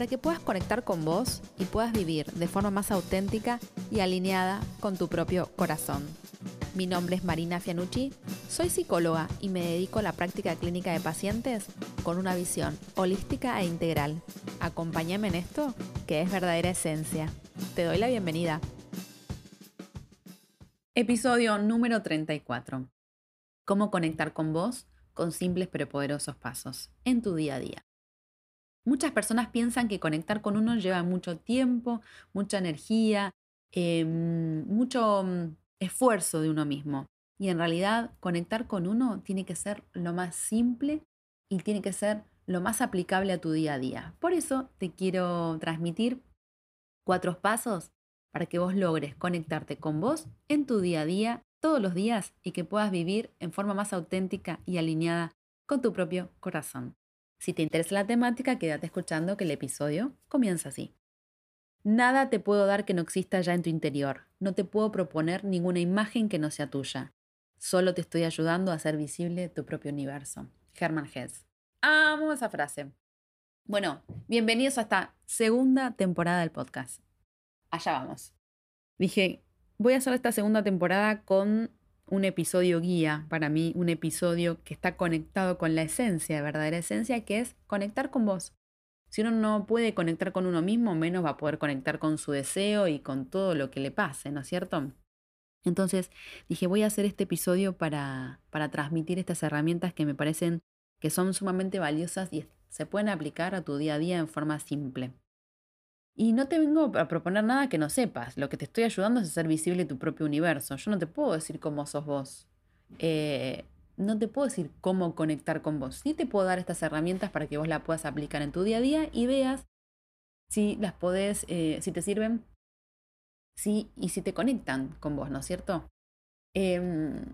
para que puedas conectar con vos y puedas vivir de forma más auténtica y alineada con tu propio corazón. Mi nombre es Marina Fianucci, soy psicóloga y me dedico a la práctica clínica de pacientes con una visión holística e integral. Acompáñame en esto, que es verdadera esencia. Te doy la bienvenida. Episodio número 34. Cómo conectar con vos con simples pero poderosos pasos en tu día a día. Muchas personas piensan que conectar con uno lleva mucho tiempo, mucha energía, em, mucho mm, esfuerzo de uno mismo. Y en realidad conectar con uno tiene que ser lo más simple y tiene que ser lo más aplicable a tu día a día. Por eso te quiero transmitir cuatro pasos para que vos logres conectarte con vos en tu día a día, todos los días, y que puedas vivir en forma más auténtica y alineada con tu propio corazón. Si te interesa la temática, quédate escuchando que el episodio comienza así. Nada te puedo dar que no exista ya en tu interior. No te puedo proponer ninguna imagen que no sea tuya. Solo te estoy ayudando a hacer visible tu propio universo. Herman Hesse. Amo esa frase. Bueno, bienvenidos a esta segunda temporada del podcast. Allá vamos. Dije, voy a hacer esta segunda temporada con un episodio guía para mí, un episodio que está conectado con la esencia, verdadera esencia, que es conectar con vos. Si uno no puede conectar con uno mismo, menos va a poder conectar con su deseo y con todo lo que le pase, ¿no es cierto? Entonces dije, voy a hacer este episodio para, para transmitir estas herramientas que me parecen que son sumamente valiosas y se pueden aplicar a tu día a día en forma simple. Y no te vengo a proponer nada que no sepas. Lo que te estoy ayudando es hacer visible tu propio universo. Yo no te puedo decir cómo sos vos. Eh, no te puedo decir cómo conectar con vos. Sí te puedo dar estas herramientas para que vos las puedas aplicar en tu día a día y veas si las podés, eh, si te sirven, sí, y si te conectan con vos, ¿no es cierto? Em,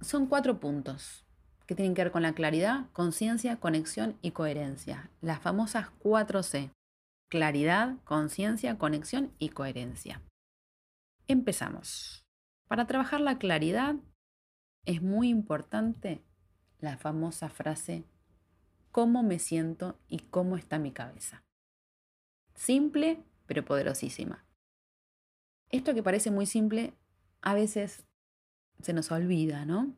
son cuatro puntos que tienen que ver con la claridad, conciencia, conexión y coherencia. Las famosas 4C. Claridad, conciencia, conexión y coherencia. Empezamos. Para trabajar la claridad es muy importante la famosa frase cómo me siento y cómo está mi cabeza. Simple, pero poderosísima. Esto que parece muy simple, a veces se nos olvida, ¿no?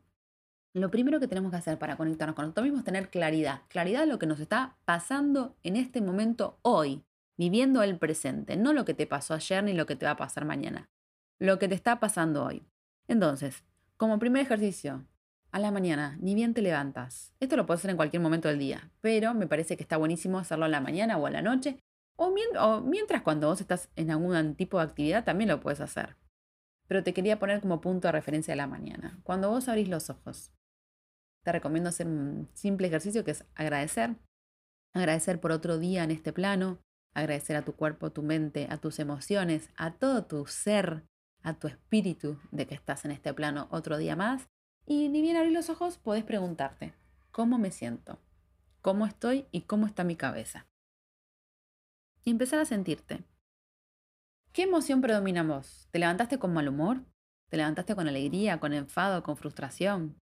Lo primero que tenemos que hacer para conectarnos con nosotros mismos es tener claridad. Claridad de lo que nos está pasando en este momento hoy, viviendo el presente, no lo que te pasó ayer ni lo que te va a pasar mañana. Lo que te está pasando hoy. Entonces, como primer ejercicio, a la mañana, ni bien te levantas. Esto lo puedes hacer en cualquier momento del día, pero me parece que está buenísimo hacerlo a la mañana o a la noche, o, mientras cuando vos estás en algún tipo de actividad también lo puedes hacer. Pero te quería poner como punto de referencia a la mañana. Cuando vos abrís los ojos, te recomiendo hacer un simple ejercicio que es agradecer. Agradecer por otro día en este plano, agradecer a tu cuerpo, tu mente, a tus emociones, a todo tu ser, a tu espíritu de que estás en este plano otro día más. Y ni bien abrir los ojos, podés preguntarte, ¿cómo me siento? ¿Cómo estoy y cómo está mi cabeza? Y empezar a sentirte. ¿Qué emoción predomina vos? ¿Te levantaste con mal humor? ¿Te levantaste con alegría, con enfado, con frustración?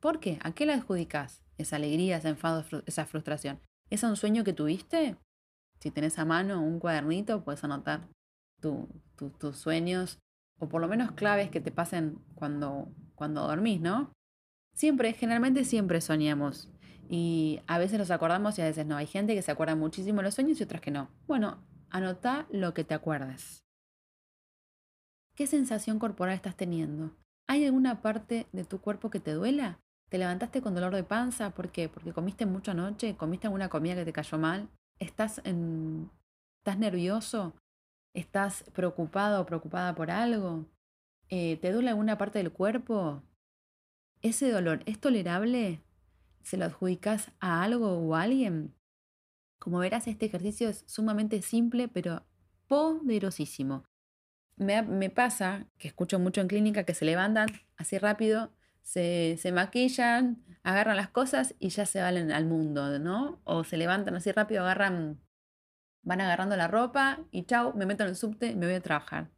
¿Por qué? ¿A qué le adjudicas esa alegría, ese enfado, esa frustración? ¿Es un sueño que tuviste? Si tenés a mano un cuadernito, puedes anotar tus sueños o por lo menos claves que te pasen cuando, cuando dormís, ¿no? Siempre, generalmente siempre soñamos y a veces nos acordamos y a veces no. Hay gente que se acuerda muchísimo de los sueños y otras que no. Bueno, anota lo que te acuerdes. ¿Qué sensación corporal estás teniendo? ¿Hay alguna parte de tu cuerpo que te duela? ¿Te levantaste con dolor de panza? ¿Por qué? ¿Porque comiste mucho anoche? ¿Comiste alguna comida que te cayó mal? ¿Estás, en... ¿Estás nervioso? ¿Estás preocupado o preocupada por algo? Eh, ¿Te duele alguna parte del cuerpo? ¿Ese dolor es tolerable? ¿Se lo adjudicas a algo o a alguien? Como verás, este ejercicio es sumamente simple, pero poderosísimo. Me, me, pasa que escucho mucho en clínica que se levantan así rápido, se, maquillan, agarran las cosas y ya se van al mundo, ¿no? O se levantan así rápido, agarran, van agarrando la ropa y chau, me meto en el subte y me voy a trabajar.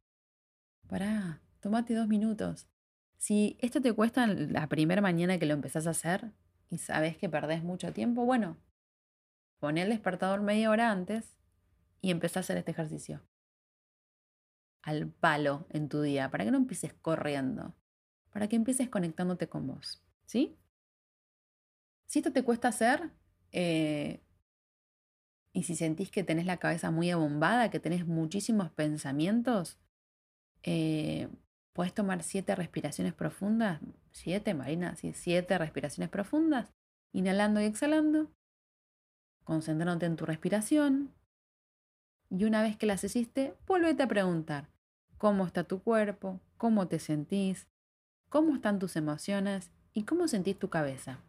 Pará, tomate dos minutos. Si esto te cuesta la primera mañana que lo empezás a hacer y sabes que perdés mucho tiempo, bueno, pon el despertador media hora antes y empezá a hacer este ejercicio. Al palo en tu día, para que no empieces corriendo, para que empieces conectándote con vos. ¿Sí? Si esto te cuesta hacer, eh, y si sentís que tenés la cabeza muy abombada, que tenés muchísimos pensamientos, eh, puedes tomar siete respiraciones profundas. Siete, Marina, siete respiraciones profundas. Inhalando y exhalando. Concentrándote en tu respiración. Y una vez que las hiciste, vuélvete a preguntar, ¿cómo está tu cuerpo? ¿Cómo te sentís? ¿Cómo están tus emociones? ¿Y cómo sentís tu cabeza?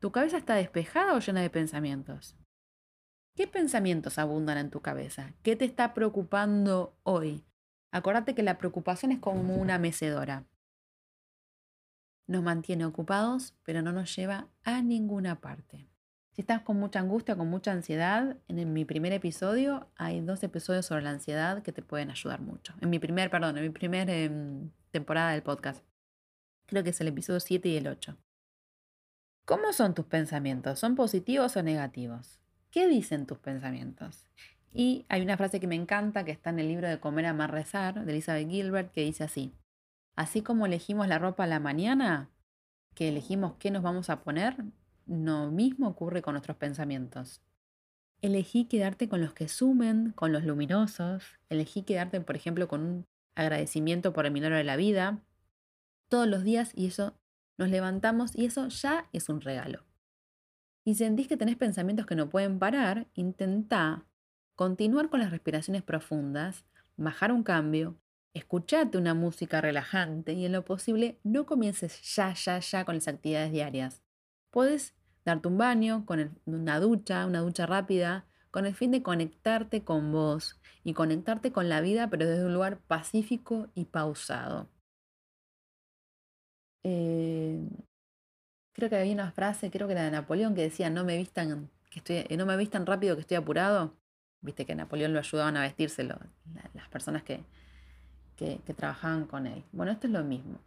¿Tu cabeza está despejada o llena de pensamientos? ¿Qué pensamientos abundan en tu cabeza? ¿Qué te está preocupando hoy? Acordate que la preocupación es como una mecedora. Nos mantiene ocupados, pero no nos lleva a ninguna parte. Si estás con mucha angustia, con mucha ansiedad, en mi primer episodio hay dos episodios sobre la ansiedad que te pueden ayudar mucho. En mi primer, perdón, en mi primer em, temporada del podcast. Creo que es el episodio 7 y el 8. ¿Cómo son tus pensamientos? ¿Son positivos o negativos? ¿Qué dicen tus pensamientos? Y hay una frase que me encanta que está en el libro de Comer, Amar, Rezar de Elizabeth Gilbert que dice así, así como elegimos la ropa a la mañana, que elegimos qué nos vamos a poner, lo mismo ocurre con nuestros pensamientos. Elegí quedarte con los que sumen, con los luminosos. Elegí quedarte, por ejemplo, con un agradecimiento por el milagro de la vida. Todos los días y eso nos levantamos y eso ya es un regalo. Y sentís que tenés pensamientos que no pueden parar, intentá continuar con las respiraciones profundas, bajar un cambio, escuchate una música relajante y en lo posible no comiences ya, ya, ya con las actividades diarias. Puedes darte un baño, con una ducha, una ducha rápida, con el fin de conectarte con vos y conectarte con la vida, pero desde un lugar pacífico y pausado. Eh, creo que había una frase, creo que era de Napoleón, que decía, no me vistan, que estoy, no me vistan rápido que estoy apurado. Viste que Napoleón lo ayudaban a vestírselo, las personas que, que trabajaban con él. Bueno, esto es lo mismo.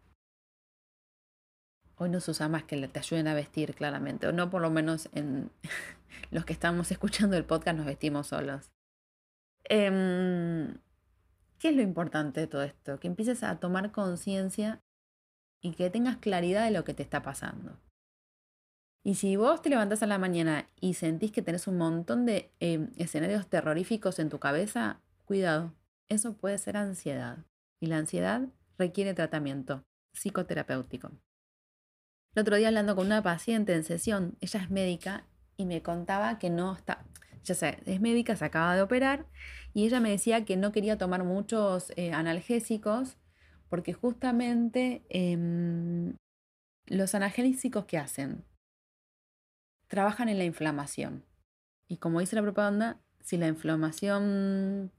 Hoy no se usa más que te ayuden a vestir claramente, o no por lo menos en los que estamos escuchando el podcast nos vestimos solos. Em, ¿Qué es lo importante de todo esto? Que empieces a tomar conciencia y que tengas claridad de lo que te está pasando. Y si vos te levantás a la mañana y sentís que tenés un montón de em, escenarios terroríficos en tu cabeza, cuidado, eso puede ser ansiedad. Y la ansiedad requiere tratamiento psicoterapéutico. El otro día hablando con una paciente en sesión, ella es médica y me contaba que no está, ya sé, es médica, se acaba de operar y ella me decía que no quería tomar muchos eh, analgésicos porque justamente em, los analgésicos que hacen trabajan en la inflamación. Y como dice la propaganda, si la inflamación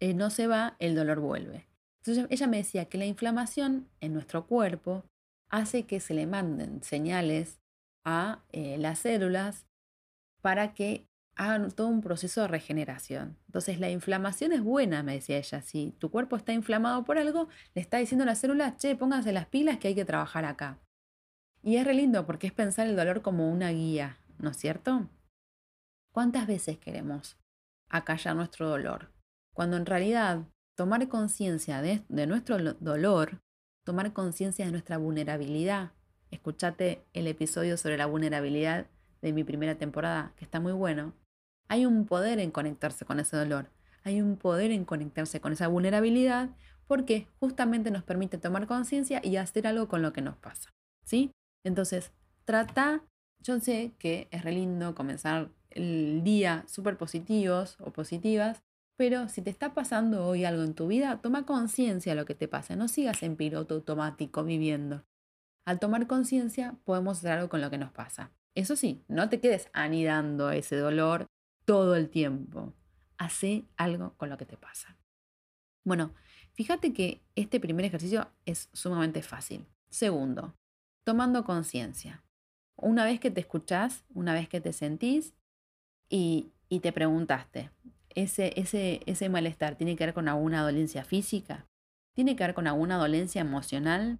eh, no se va, el dolor vuelve. Entonces ella me decía que la inflamación en nuestro cuerpo hace que se le manden señales a eh, las células para que hagan todo un proceso de regeneración. Entonces la inflamación es buena, me decía ella. Si tu cuerpo está inflamado por algo, le está diciendo a las células, che, pónganse las pilas que hay que trabajar acá. Y es re lindo porque es pensar el dolor como una guía, ¿no es cierto? ¿Cuántas veces queremos acallar nuestro dolor? Cuando en realidad tomar conciencia de, de nuestro dolor tomar conciencia de nuestra vulnerabilidad. Escuchate el episodio sobre la vulnerabilidad de mi primera temporada, que está muy bueno. Hay un poder en conectarse con ese dolor, hay un poder en conectarse con esa vulnerabilidad porque justamente nos permite tomar conciencia y hacer algo con lo que nos pasa. ¿Sí? Entonces, trata, yo sé que es re lindo comenzar el día súper positivos o positivas, pero si te está pasando hoy algo en tu vida, toma conciencia de lo que te pasa. No sigas en piloto automático viviendo. Al tomar conciencia, podemos hacer algo con lo que nos pasa. Eso sí, no te quedes anidando ese dolor todo el tiempo. hace algo con lo que te pasa. Bueno, fíjate que este primer ejercicio es sumamente fácil. Segundo, tomando conciencia. Una vez que te escuchás, una vez que te sentís y, te preguntaste, ¿ese, ese, ese malestar tiene que ver con alguna dolencia física? ¿Tiene que ver con alguna dolencia emocional?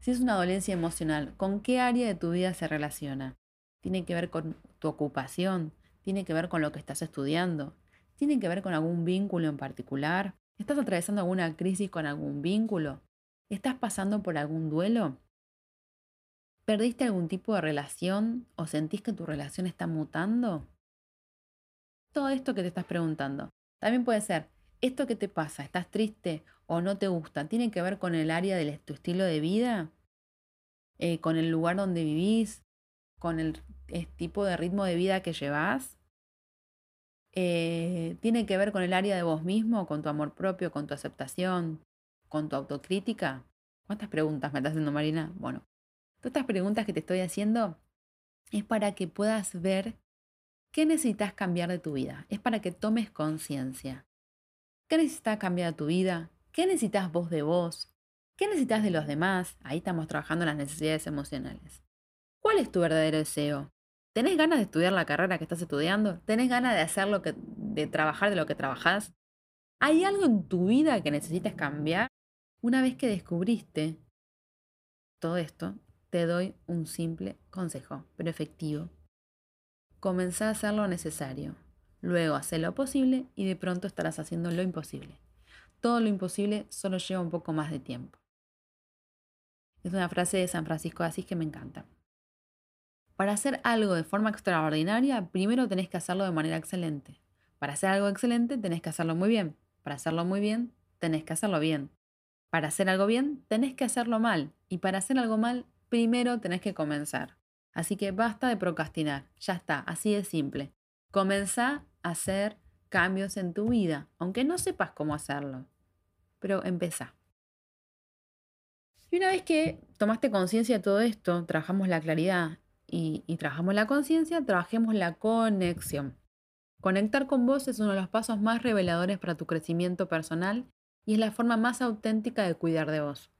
Si es una dolencia emocional, ¿con qué área de tu vida se relaciona? ¿Tiene que ver con tu ocupación? ¿Tiene que ver con lo que estás estudiando? ¿Tiene que ver con algún vínculo en particular? ¿Estás atravesando alguna crisis con algún vínculo? ¿Estás pasando por algún duelo? ¿Perdiste algún tipo de relación o sentís que tu relación está mutando? Todo esto que te estás preguntando. También puede ser, ¿esto que te pasa? ¿Estás triste o no te gusta? ¿Tiene que ver con el área de tu estilo de vida? Eh, ¿Con el lugar donde vivís? ¿Con el tipo de ritmo de vida que llevas? Eh, ¿Tiene que ver con el área de vos mismo, con tu amor propio, con tu aceptación, con tu autocrítica? ¿Cuántas preguntas me estás haciendo, Marina? Bueno, Todas estas preguntas que te estoy haciendo es para que puedas ver qué necesitas cambiar de tu vida. Es para que tomes conciencia. ¿Qué necesitas cambiar de tu vida? ¿Qué necesitas vos de vos? ¿Qué necesitas de los demás? Ahí estamos trabajando las necesidades emocionales. ¿Cuál es tu verdadero deseo? ¿Tenés ganas de estudiar la carrera que estás estudiando? ¿Tenés ganas de hacer lo que, de trabajar de lo que trabajás? ¿Hay algo en tu vida que necesites cambiar? Una vez que descubriste todo esto, te doy un simple consejo, pero efectivo. Comenzá a hacer lo necesario, luego haz lo posible y de pronto estarás haciendo lo imposible. Todo lo imposible solo lleva un poco más de tiempo. Es una frase de San Francisco de Asís que me encanta. Para hacer algo de forma extraordinaria, primero tenés que hacerlo de manera excelente. Para hacer algo excelente, tenés que hacerlo muy bien. Para hacerlo muy bien, tenés que hacerlo bien. Para hacer algo bien, tenés que hacerlo mal. Y para hacer algo mal, primero tenés que comenzar. Así que basta de procrastinar, ya está, así de simple. Comenzá a hacer cambios en tu vida, aunque no sepas cómo hacerlo. Pero empezá. Y una vez que tomaste conciencia de todo esto, trabajamos la claridad y, trabajamos la conciencia, trabajemos la conexión. Conectar con vos es uno de los pasos más reveladores para tu crecimiento personal y es la forma más auténtica de cuidar de vos.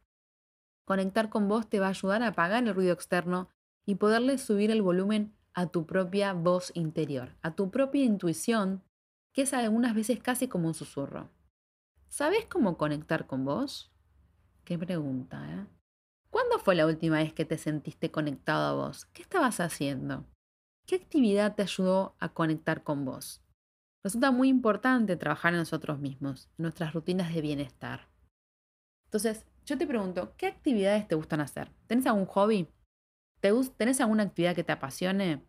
Conectar con vos te va a ayudar a apagar el ruido externo y poderle subir el volumen a tu propia voz interior, a tu propia intuición, que es algunas veces casi como un susurro. ¿Sabes cómo conectar con vos? Qué pregunta, ¿eh? ¿Cuándo fue la última vez que te sentiste conectado a vos? ¿Qué estabas haciendo? ¿Qué actividad te ayudó a conectar con vos? Resulta muy importante trabajar en nosotros mismos, en nuestras rutinas de bienestar. Entonces, yo te pregunto, ¿qué actividades te gustan hacer? ¿Tenés algún hobby? ¿Tenés alguna actividad que te apasione?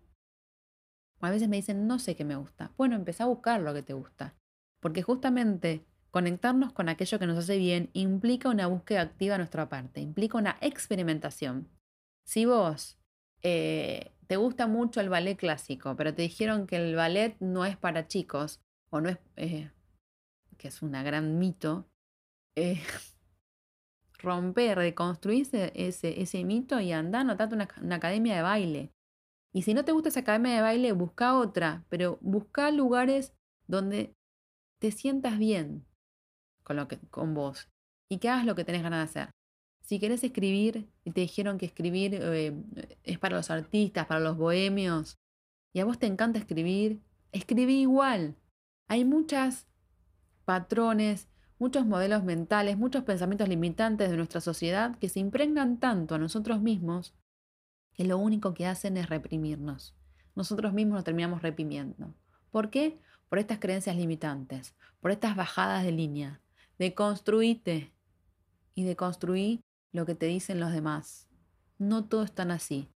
a veces me dicen, no sé qué me gusta. Bueno, empezá a buscar lo que te gusta. Porque justamente conectarnos con aquello que nos hace bien implica una búsqueda activa a nuestra parte, implica una experimentación. Si vos eh, te gusta mucho el ballet clásico, pero te dijeron que el ballet no es para chicos, o no es, eh, que es una gran mito, eh, romper, deconstruir ese, ese mito y andar, anotate una, una academia de baile. Y si no te gusta esa academia de baile, busca otra, pero busca lugares donde te sientas bien con, lo que, con vos y que hagas lo que tenés ganas de hacer. Si querés escribir y te dijeron que escribir eh, es para los artistas, para los bohemios, y a vos te encanta escribir, escribí igual. Hay muchas patrones muchos modelos mentales, muchos pensamientos limitantes de nuestra sociedad que se impregnan tanto a nosotros mismos que lo único que hacen es reprimirnos. Nosotros mismos nos terminamos reprimiendo. ¿Por qué? Por estas creencias limitantes, por estas bajadas de línea. Deconstruite y deconstruí lo que te dicen los demás. No todo es tan así.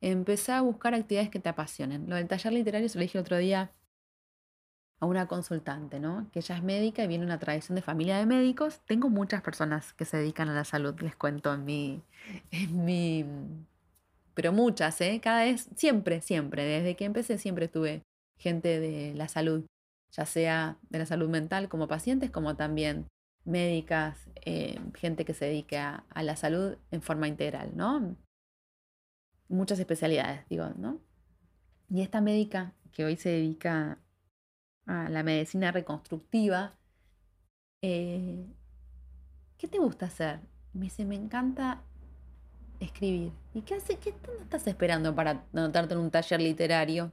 Empezá a buscar actividades que te apasionen. Lo del taller literario se lo dije el otro día a una consultante, ¿no? Que ella es médica y viene una tradición de familia de médicos. Tengo muchas personas que se dedican a la salud, les cuento en mi, en mi, pero muchas, ¿eh? Cada vez, siempre, siempre, desde que empecé siempre tuve gente de la salud, ya sea de la salud mental como pacientes, como también médicas, eh, gente que se dedica a la salud en forma integral, ¿no? Muchas especialidades, digo, ¿no? Y esta médica que hoy se dedica a la medicina reconstructiva, eh, ¿qué te gusta hacer? Me dice, me encanta escribir. ¿Y qué hace? ¿Qué estás esperando para anotarte en un taller literario?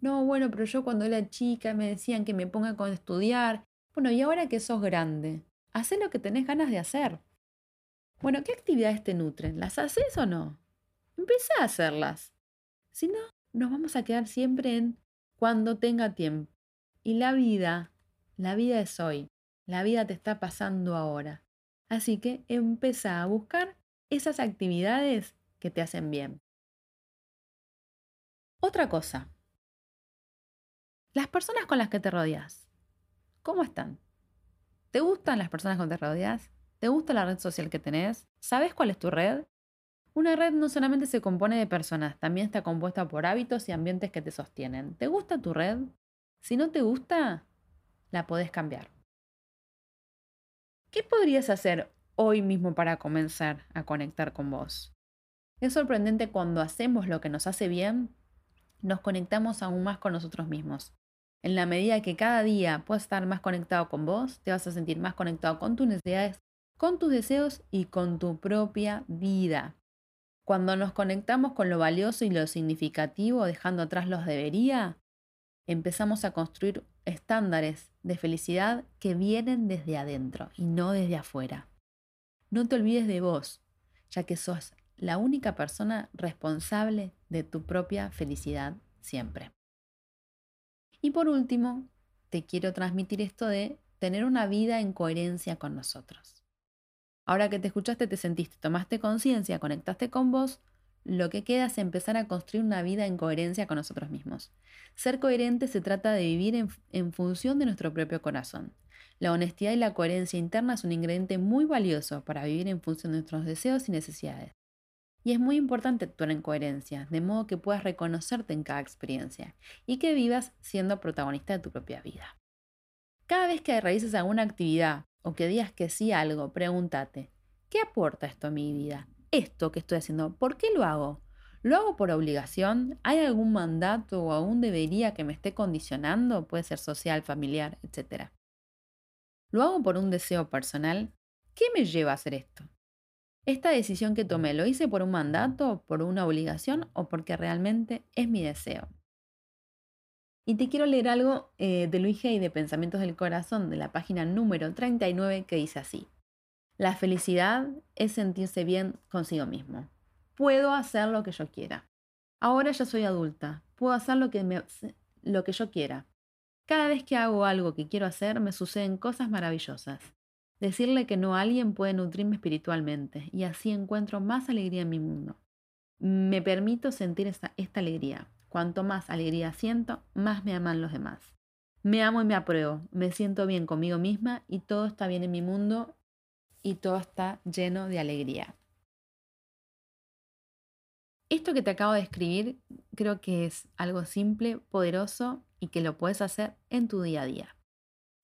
No, bueno, pero yo cuando era chica me decían que me ponga con estudiar. Bueno, y ahora que sos grande, haz lo que tenés ganas de hacer. Bueno, ¿qué actividades te nutren? ¿Las haces o no? Empezá a hacerlas. Si no, nos vamos a quedar siempre en cuando tenga tiempo. Y la vida, la vida es hoy. La vida te está pasando ahora. Así que empieza a buscar esas actividades que te hacen bien. Otra cosa. Las personas con las que te rodeas. ¿Cómo están? ¿Te gustan las personas con te rodeas? ¿Te gusta la red social que tenés? ¿Sabes cuál es tu red? Una red no solamente se compone de personas, también está compuesta por hábitos y ambientes que te sostienen. ¿Te gusta tu red? Si no te gusta, la podés cambiar. ¿Qué podrías hacer hoy mismo para comenzar a conectar con vos? Es sorprendente cuando hacemos lo que nos hace bien, nos conectamos aún más con nosotros mismos. En la medida que cada día puedas estar más conectado con vos, te vas a sentir más conectado con tus necesidades, con tus deseos y con tu propia vida. Cuando nos conectamos con lo valioso y lo significativo, dejando atrás los debería, empezamos a construir estándares de felicidad que vienen desde adentro y no desde afuera. No te olvides de vos, ya que sos la única persona responsable de tu propia felicidad siempre. Y por último, te quiero transmitir esto de tener una vida en coherencia con nosotros. Ahora que te escuchaste, te sentiste, tomaste conciencia, conectaste con vos, lo que queda es empezar a construir una vida en coherencia con nosotros mismos. Ser coherente se trata de vivir en, función de nuestro propio corazón. La honestidad y la coherencia interna es un ingrediente muy valioso para vivir en función de nuestros deseos y necesidades. Y es muy importante actuar en coherencia, de modo que puedas reconocerte en cada experiencia y que vivas siendo protagonista de tu propia vida. Cada vez que realices alguna actividad o que digas que sí a algo, pregúntate, ¿qué aporta esto a mi vida? Esto que estoy haciendo, ¿por qué lo hago? ¿Lo hago por obligación? ¿Hay algún mandato o algún debería que me esté condicionando? Puede ser social, familiar, etc. ¿Lo hago por un deseo personal? ¿Qué me lleva a hacer esto? ¿Esta decisión que tomé lo hice por un mandato, por una obligación o porque realmente es mi deseo? Y te quiero leer algo eh, de Luis Hay de Pensamientos del Corazón, de la página número 39, que dice así. La felicidad es sentirse bien consigo mismo. Puedo hacer lo que yo quiera. Ahora ya soy adulta. Puedo hacer lo que, me, lo que yo quiera. Cada vez que hago algo que quiero hacer, me suceden cosas maravillosas. Decirle que no alguien puede nutrirme espiritualmente y así encuentro más alegría en mi mundo. Me permito sentir esta alegría. Cuanto más alegría siento, más me aman los demás. Me amo y me apruebo, me siento bien conmigo misma y todo está bien en mi mundo y todo está lleno de alegría. Esto que te acabo de escribir creo que es algo simple, poderoso y que lo puedes hacer en tu día a día.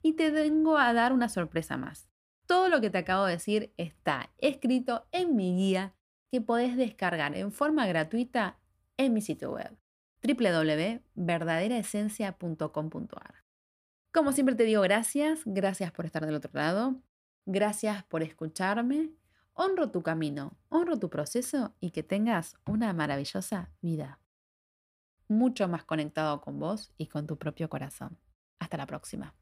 Y te vengo a dar una sorpresa más. Todo lo que te acabo de decir está escrito en mi guía que podés descargar en forma gratuita en mi sitio web www.verdaderaesencia.com.ar. Como siempre te digo gracias, gracias por estar del otro lado, gracias por escucharme, honro tu camino, honro tu proceso y que tengas una maravillosa vida. Mucho más conectado con vos y con tu propio corazón. Hasta la próxima.